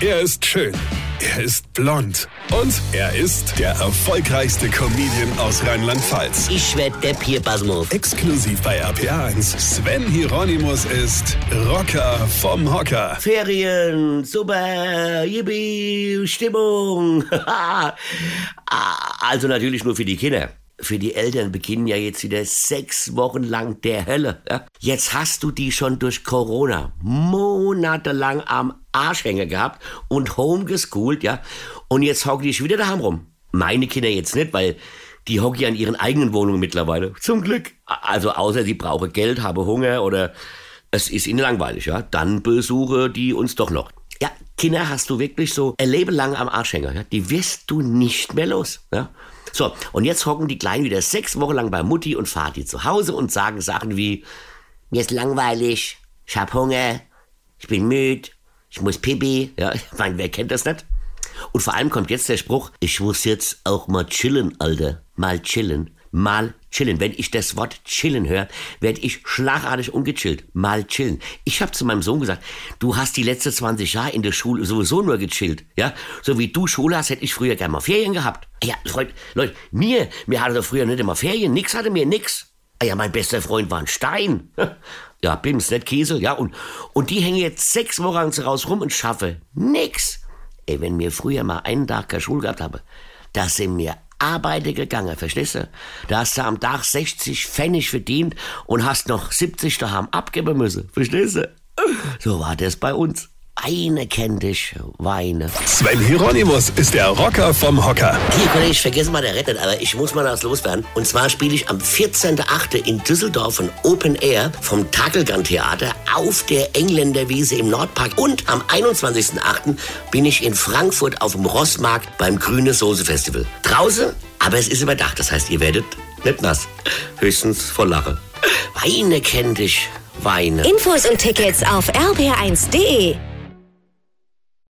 Er ist schön. Er ist blond. Und er ist der erfolgreichste Comedian aus Rheinland-Pfalz. Ich werd der Pierpasmus. Exklusiv bei RPA1. Sven Hieronymus ist Rocker vom Hocker. Ferien, super, yippie, Stimmung. also natürlich nur für die Kinder. Für die Eltern beginnen ja jetzt wieder sechs Wochen lang der Hölle. Ja? Jetzt hast du die schon durch Corona monatelang am Arschhänger gehabt und homegeschoolt, ja. Und jetzt hocken die schon wieder daheim rum. Meine Kinder jetzt nicht, weil die hocken ja in ihren eigenen Wohnungen mittlerweile. Zum Glück. Also außer sie brauchen Geld, haben Hunger oder es ist ihnen langweilig, ja. Dann besuche die uns doch noch. Kinder hast du wirklich so ein Leben lang am Arschhänger. Ja? Die wirst du nicht mehr los. Ja? So, und jetzt hocken die Kleinen wieder sechs Wochen lang bei Mutti und Vati zu Hause und sagen Sachen wie, mir ist langweilig, ich hab Hunger, ich bin müde, ich muss pipi. Ja, ich meine, wer kennt das nicht? Und vor allem kommt jetzt der Spruch, ich muss jetzt auch mal chillen, Alter. Mal chillen. Mal chillen. Wenn ich das Wort chillen höre, werde ich schlagartig ungechillt. Mal chillen. Ich habe zu meinem Sohn gesagt, du hast die letzten 20 Jahre in der Schule sowieso nur gechillt. Ja, so wie du Schule hast, hätte ich früher gerne mal Ferien gehabt. Ja, Leute, mir, mir hatte früher nicht immer Ferien. Nix hatte mir nix. Ah ja, mein bester Freund war ein Stein. Ja, Bims, nicht Käse. Ja, und, und die hängen jetzt sechs Wochen raus rum und schaffe nix. Ey, wenn mir früher mal einen Tag keine Schule gehabt habe, da sind mir Arbeiter gegangen, verstehst du? Da hast du am Tag 60 Pfennig verdient und hast noch 70 daheim abgeben müssen, verstehst du? So war das bei uns. Eine kennt dich, weine. Sven Hieronymus ist der Rocker vom Hocker. Hier, Kollege, ich vergesse mal der Rettet, aber ich muss mal was loswerden. Und zwar spiele ich am 14.8. in Düsseldorf ein Open Air vom Takelgan Theater auf der Engländerwiese im Nordpark. Und am 21.8. bin ich in Frankfurt auf dem Rossmarkt beim Grüne Soße Festival. Draußen, aber es ist überdacht. Das heißt, ihr werdet nicht nass. Höchstens voll Lache. Weine kennt dich, weine. Infos und Tickets auf rb1.de.